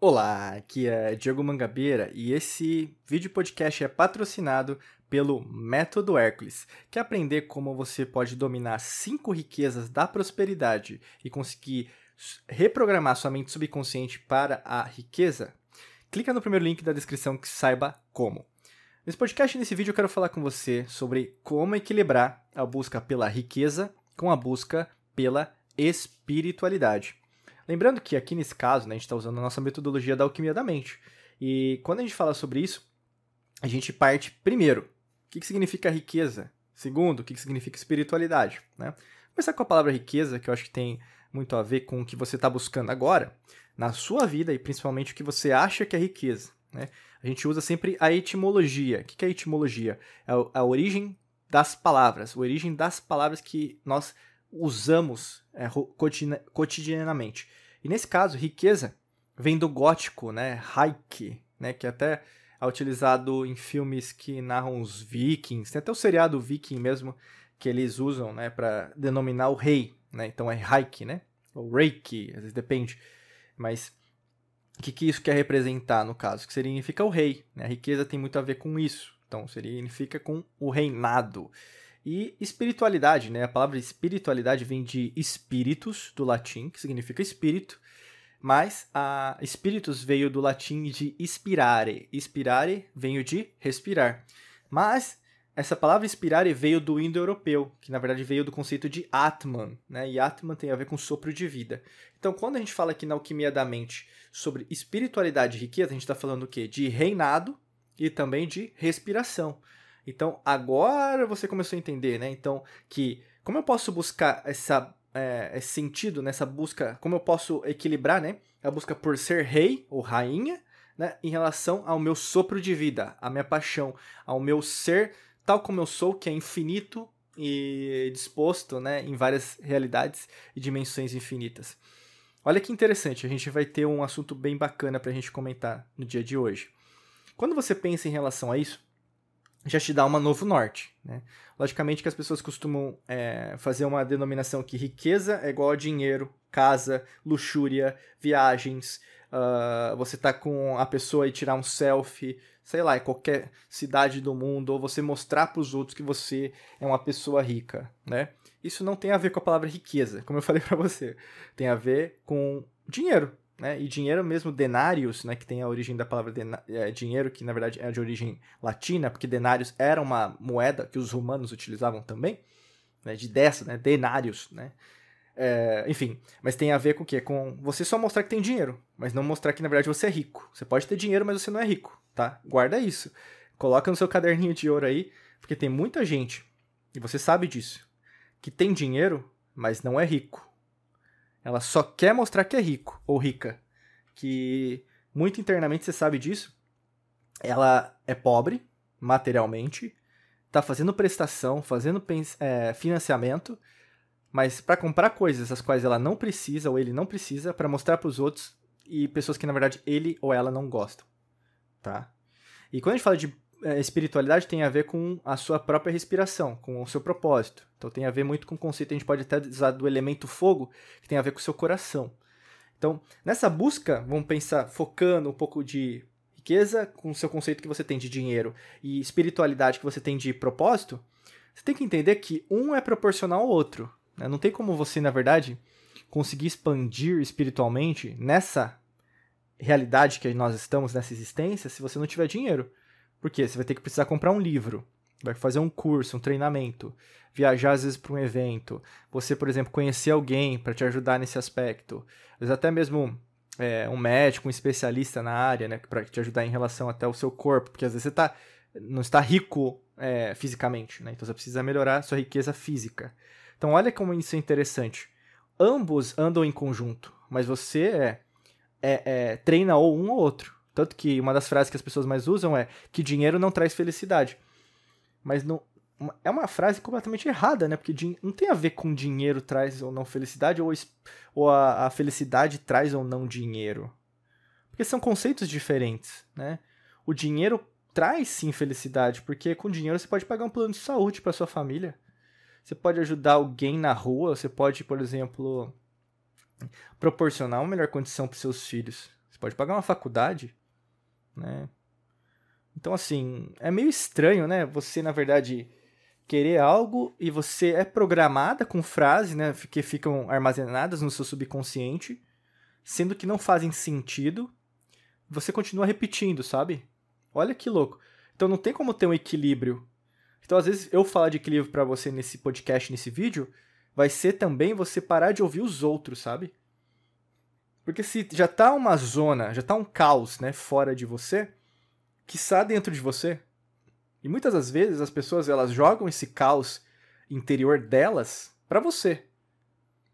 Olá, aqui é Diego Mangabeira e esse vídeo podcast é patrocinado pelo Método Hércules, que é aprender como você pode dominar cinco riquezas da prosperidade e conseguir reprogramar sua mente subconsciente para a riqueza. Clica no primeiro link da descrição que saiba como. Nesse podcast, nesse vídeo, eu quero falar com você sobre como equilibrar a busca pela riqueza com a busca pela espiritualidade. Lembrando que aqui nesse caso, né, a gente está usando a nossa metodologia da alquimia da mente. E quando a gente fala sobre isso, a gente parte primeiro, o que, que significa riqueza? Segundo, o que, que significa espiritualidade? Né? Começar com a palavra riqueza, que eu acho que tem muito a ver com o que você está buscando agora, na sua vida e principalmente o que você acha que é riqueza. Né? A gente usa sempre a etimologia. O que é a etimologia? É a origem das palavras, a origem das palavras que nós usamos é, cotidianamente. E nesse caso, riqueza vem do gótico, né? Reich, né? Que até é utilizado em filmes que narram os vikings. Tem até o seriado viking mesmo que eles usam, né? Para denominar o rei, né? Então é Reich, né? Ou Reiki, às vezes depende. Mas o que, que isso quer representar no caso? Que significa o rei. Né? A riqueza tem muito a ver com isso. Então significa com o reinado. E espiritualidade, né? A palavra espiritualidade vem de espíritus, do latim, que significa espírito, mas a espíritus veio do latim de inspirare. Inspirare veio de respirar. Mas essa palavra inspirare veio do indo-europeu, que na verdade veio do conceito de Atman, né? E Atman tem a ver com sopro de vida. Então, quando a gente fala aqui na alquimia da mente sobre espiritualidade e riqueza, a gente está falando o quê? De reinado e também de respiração. Então, agora você começou a entender, né? Então, que como eu posso buscar essa, é, esse sentido nessa busca, como eu posso equilibrar, né? A busca por ser rei ou rainha, né? Em relação ao meu sopro de vida, à minha paixão, ao meu ser tal como eu sou, que é infinito e disposto, né? Em várias realidades e dimensões infinitas. Olha que interessante, a gente vai ter um assunto bem bacana para a gente comentar no dia de hoje. Quando você pensa em relação a isso, já te dá um novo norte. Né? Logicamente que as pessoas costumam é, fazer uma denominação que riqueza é igual a dinheiro, casa, luxúria, viagens, uh, você tá com a pessoa e tirar um selfie, sei lá, em qualquer cidade do mundo, ou você mostrar para os outros que você é uma pessoa rica, né? Isso não tem a ver com a palavra riqueza, como eu falei para você. Tem a ver com dinheiro, né? E dinheiro mesmo, denários, né, que tem a origem da palavra é, dinheiro, que na verdade é de origem latina, porque denários era uma moeda que os romanos utilizavam também, né, de dessa, né, denários, né? É, enfim, mas tem a ver com o quê? Com você só mostrar que tem dinheiro, mas não mostrar que na verdade você é rico. Você pode ter dinheiro, mas você não é rico, tá? Guarda isso. Coloca no seu caderninho de ouro aí, porque tem muita gente, e você sabe disso, que tem dinheiro, mas não é rico. Ela só quer mostrar que é rico ou rica. Que muito internamente você sabe disso. Ela é pobre, materialmente, tá fazendo prestação, fazendo é, financiamento, mas para comprar coisas as quais ela não precisa ou ele não precisa para mostrar para os outros e pessoas que na verdade ele ou ela não gostam, tá? E quando a gente fala de espiritualidade tem a ver com a sua própria respiração, com o seu propósito. Então tem a ver muito com o conceito, a gente pode até usar do elemento fogo, que tem a ver com o seu coração. Então, nessa busca, vamos pensar focando um pouco de riqueza com o seu conceito que você tem de dinheiro e espiritualidade que você tem de propósito, você tem que entender que um é proporcional ao outro. Né? Não tem como você, na verdade, conseguir expandir espiritualmente nessa realidade que nós estamos, nessa existência, se você não tiver dinheiro. Porque você vai ter que precisar comprar um livro, vai fazer um curso, um treinamento, viajar às vezes para um evento, você, por exemplo, conhecer alguém para te ajudar nesse aspecto, às vezes até mesmo é, um médico, um especialista na área, né, para te ajudar em relação até ao seu corpo, porque às vezes você tá, não está rico é, fisicamente, né, então você precisa melhorar sua riqueza física. Então olha como isso é interessante. Ambos andam em conjunto, mas você é, é, é treina ou um ou outro. Tanto que uma das frases que as pessoas mais usam é que dinheiro não traz felicidade. Mas não, é uma frase completamente errada, né? Porque não tem a ver com dinheiro traz ou não felicidade, ou, ou a, a, felicidade traz ou não dinheiro. Porque são conceitos diferentes, né? O dinheiro traz sim felicidade, porque com dinheiro você pode pagar um plano de saúde para sua família. Você pode ajudar alguém na rua, você pode, por exemplo, proporcionar uma melhor condição para seus filhos Você pode pagar uma faculdade, né? Então, assim, é meio estranho, né? Você, na verdade, querer algo e você é programada com frases, né? Que ficam armazenadas no seu subconsciente, sendo que não fazem sentido. Você continua repetindo, sabe? Olha que louco. Então não tem como ter um equilíbrio. Então, às vezes, eu falar de equilíbrio para você nesse podcast, nesse vídeo, vai ser também você parar de ouvir os outros, sabe? Porque se já tá uma zona, já tá um caos, né, fora de você, que está dentro de você. E muitas das vezes as pessoas elas jogam esse caos interior delas para você.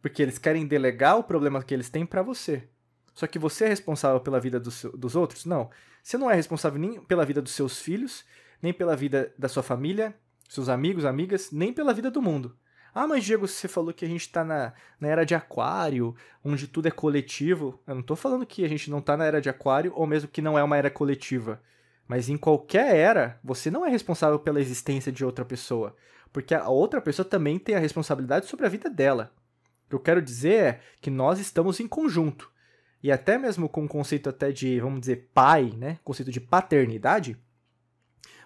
Porque eles querem delegar o problema que eles têm para você. Só que você é responsável pela vida dos, dos outros? Não. Você não é responsável nem pela vida dos seus filhos, nem pela vida da sua família, seus amigos, amigas, nem pela vida do mundo. Ah, mas Diego, você falou que a gente está na, na era de aquário, onde tudo é coletivo. Eu não estou falando que a gente não está na era de aquário, ou mesmo que não é uma era coletiva. Mas em qualquer era, você não é responsável pela existência de outra pessoa. Porque a outra pessoa também tem a responsabilidade sobre a vida dela. O que eu quero dizer é que nós estamos em conjunto. E até mesmo com o conceito até de, vamos dizer, pai, né? Conceito de paternidade,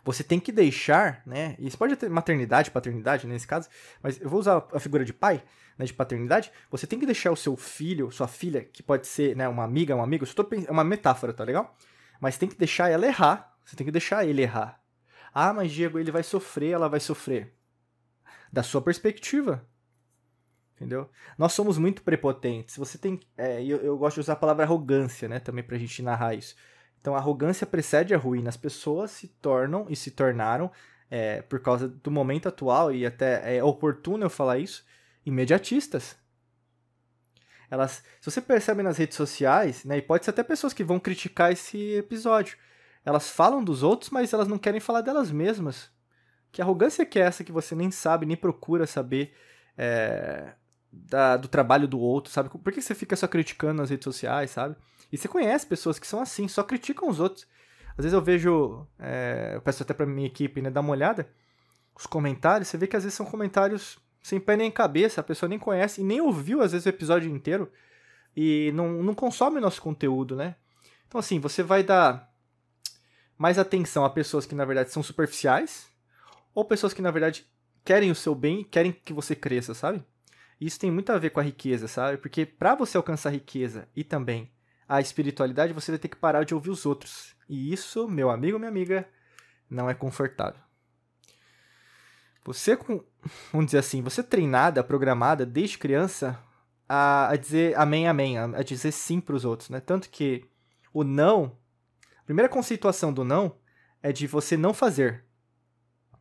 você tem que deixar, né? Isso pode ter maternidade, paternidade nesse caso, mas eu vou usar a figura de pai, né, de paternidade. Você tem que deixar o seu filho, sua filha, que pode ser, né, uma amiga, um amigo, é uma metáfora, tá legal? Mas tem que deixar ela errar. Você tem que deixar ele errar. Ah, mas Diego, ele vai sofrer, ela vai sofrer. Da sua perspectiva. Entendeu? Nós somos muito prepotentes. Você tem. É, eu, eu gosto de usar a palavra arrogância, né? Também pra gente narrar isso. Então a arrogância precede a ruína. As pessoas se tornam e se tornaram, é, por causa do momento atual, e até é oportuno eu falar isso, imediatistas. Elas, se você percebe nas redes sociais, né, e pode ser até pessoas que vão criticar esse episódio, elas falam dos outros, mas elas não querem falar delas mesmas. Que arrogância que é essa que você nem sabe, nem procura saber é, da, do trabalho do outro, sabe? Por que você fica só criticando nas redes sociais, sabe? E você conhece pessoas que são assim, só criticam os outros. Às vezes eu vejo, é, eu peço até pra minha equipe, né, dar uma olhada, os comentários, você vê que às vezes são comentários sem pé nem cabeça, a pessoa nem conhece e nem ouviu às vezes o episódio inteiro e não, não consome nosso conteúdo, né? Então assim, você vai dar mais atenção a pessoas que na verdade são superficiais ou pessoas que na verdade querem o seu bem, querem que você cresça, sabe? Isso tem muito a ver com a riqueza, sabe? Porque para você alcançar riqueza e também a espiritualidade, você vai ter que parar de ouvir os outros. E isso, meu amigo, minha amiga, não é confortável. Você, vamos dizer assim, você treinada, programada desde criança a, a dizer amém, amém, a, a dizer sim para os outros, né? Tanto que o não, a primeira conceituação do não é de você não fazer,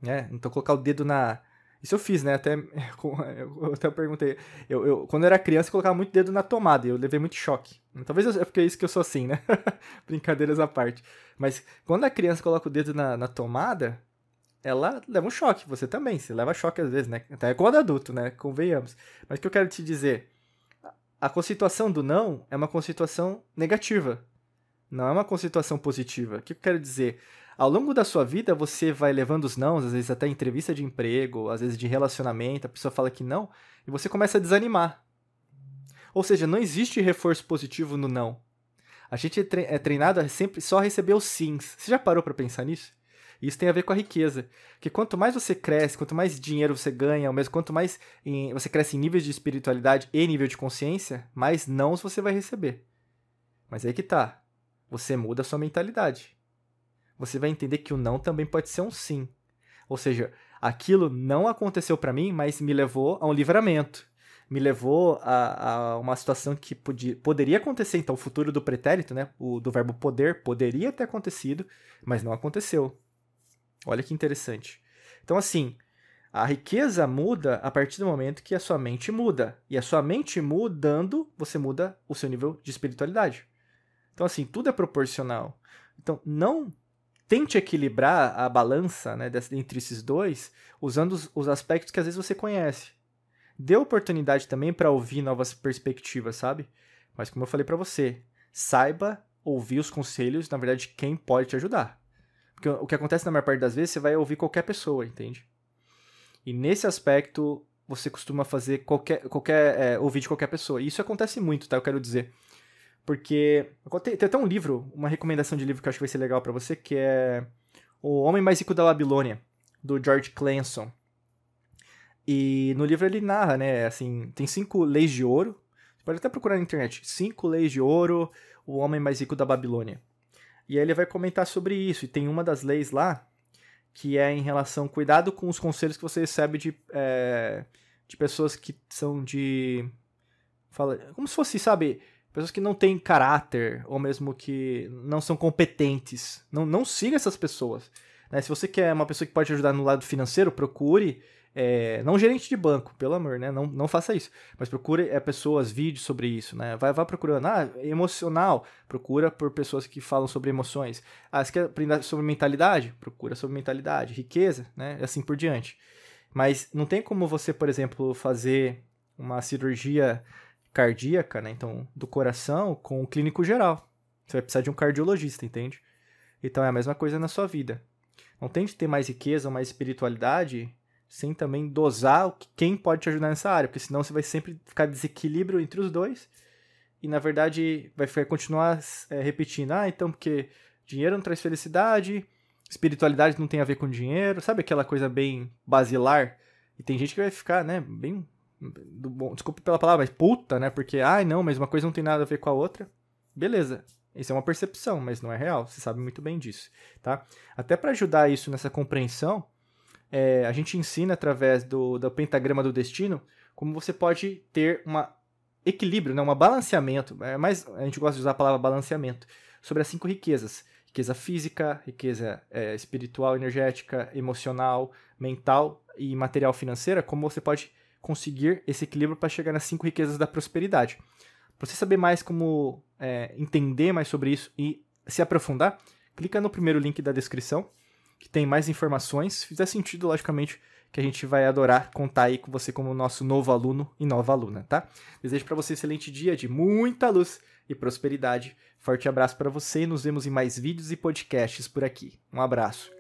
né? Então colocar o dedo na, isso eu fiz, né? Até, eu até perguntei. Eu, eu, quando eu era criança, eu colocava muito dedo na tomada e eu levei muito choque. Talvez é porque é isso que eu sou assim, né? Brincadeiras à parte. Mas quando a criança coloca o dedo na, na tomada, ela leva um choque. Você também. Você leva choque às vezes, né? Até quando adulto, né? Convenhamos. Mas o que eu quero te dizer? A conceituação do não é uma conceituação negativa. Não é uma conceituação positiva. O que eu quero dizer? Ao longo da sua vida, você vai levando os não, às vezes até entrevista de emprego, às vezes de relacionamento, a pessoa fala que não, e você começa a desanimar. Ou seja, não existe reforço positivo no não. A gente é, é treinado a sempre só receber os sims. Você já parou para pensar nisso? Isso tem a ver com a riqueza. Que quanto mais você cresce, quanto mais dinheiro você ganha, ou mesmo quanto mais em, você cresce em níveis de espiritualidade e nível de consciência, mais nãos você vai receber. Mas aí que tá. Você muda a sua mentalidade você vai entender que o não também pode ser um sim. Ou seja, aquilo não aconteceu para mim, mas me levou a um livramento. Me levou a, a uma situação que podia, poderia acontecer. Então, o futuro do pretérito, né, o, do verbo poder, poderia ter acontecido, mas não aconteceu. Olha que interessante. Então, assim, a riqueza muda a partir do momento que a sua mente muda. E a sua mente mudando, você muda o seu nível de espiritualidade. Então, assim, tudo é proporcional. Então, não tente equilibrar a balança né, entre esses dois usando os, os aspectos que às vezes você conhece. Dê oportunidade também para ouvir novas perspectivas, sabe? Mas como eu falei para você, saiba ouvir os conselhos, na verdade, quem pode te ajudar. Porque o que acontece na maior parte das vezes, você vai ouvir qualquer pessoa, entende? E nesse aspecto, você costuma fazer qualquer, qualquer é, ouvir de qualquer pessoa. E isso acontece muito, tá? Eu quero dizer. Porque tem, tem até um livro, uma recomendação de livro que eu acho que vai ser legal para você, que é O Homem Mais Rico da Babilônia, do George Clanson. E no livro ele narra, né, assim, tem cinco leis de ouro. Você pode até procurar na internet. Cinco leis de ouro, o homem mais rico da Babilônia. E aí ele vai comentar sobre isso. E tem uma das leis lá que é em relação cuidado com os conselhos que você recebe de, é, de pessoas que são de fala como se fosse sabe pessoas que não têm caráter ou mesmo que não são competentes. Não não siga essas pessoas. Né? Se você quer uma pessoa que pode ajudar no lado financeiro, procure é, não gerente de banco, pelo amor, né? Não, não faça isso. Mas procure é, pessoas, vídeos sobre isso, né? Vai, vai procurando. Ah, emocional. Procura por pessoas que falam sobre emoções. Ah, você quer aprender sobre mentalidade? Procura sobre mentalidade. Riqueza, né? Assim por diante. Mas não tem como você, por exemplo, fazer uma cirurgia cardíaca, né? Então, do coração com um clínico geral. Você vai precisar de um cardiologista, entende? Então é a mesma coisa na sua vida. Não tente ter mais riqueza mais espiritualidade sem também dosar quem pode te ajudar nessa área, porque senão você vai sempre ficar desequilíbrio entre os dois e na verdade vai continuar é, repetindo, ah, então porque dinheiro não traz felicidade, espiritualidade não tem a ver com dinheiro, sabe aquela coisa bem basilar? E tem gente que vai ficar, né, bem do bom, desculpa pela palavra, mas puta, né? Porque, ai, não, mas uma coisa não tem nada a ver com a outra. Beleza. Isso é uma percepção, mas não é real. Você sabe muito bem disso, tá? Até para ajudar isso nessa compreensão, é, a gente ensina através do, do pentagrama do destino como você pode ter um equilíbrio, né, um balanceamento, é mais, a gente gosta de usar a palavra balanceamento, sobre as cinco riquezas. Riqueza física, riqueza é, espiritual, energética, emocional, mental e material financeira, como você pode conseguir esse equilíbrio para chegar nas cinco riquezas da prosperidade. Para você saber mais como é, entender mais sobre isso e se aprofundar, clica no primeiro link da descrição que tem mais informações. Se fizer sentido, logicamente, que a gente vai adorar contar aí com você como nosso novo aluno e nova aluna, tá? Desejo para você um excelente dia de muita luz e prosperidade. Forte abraço para você e nos vemos em mais vídeos e podcasts por aqui. Um abraço.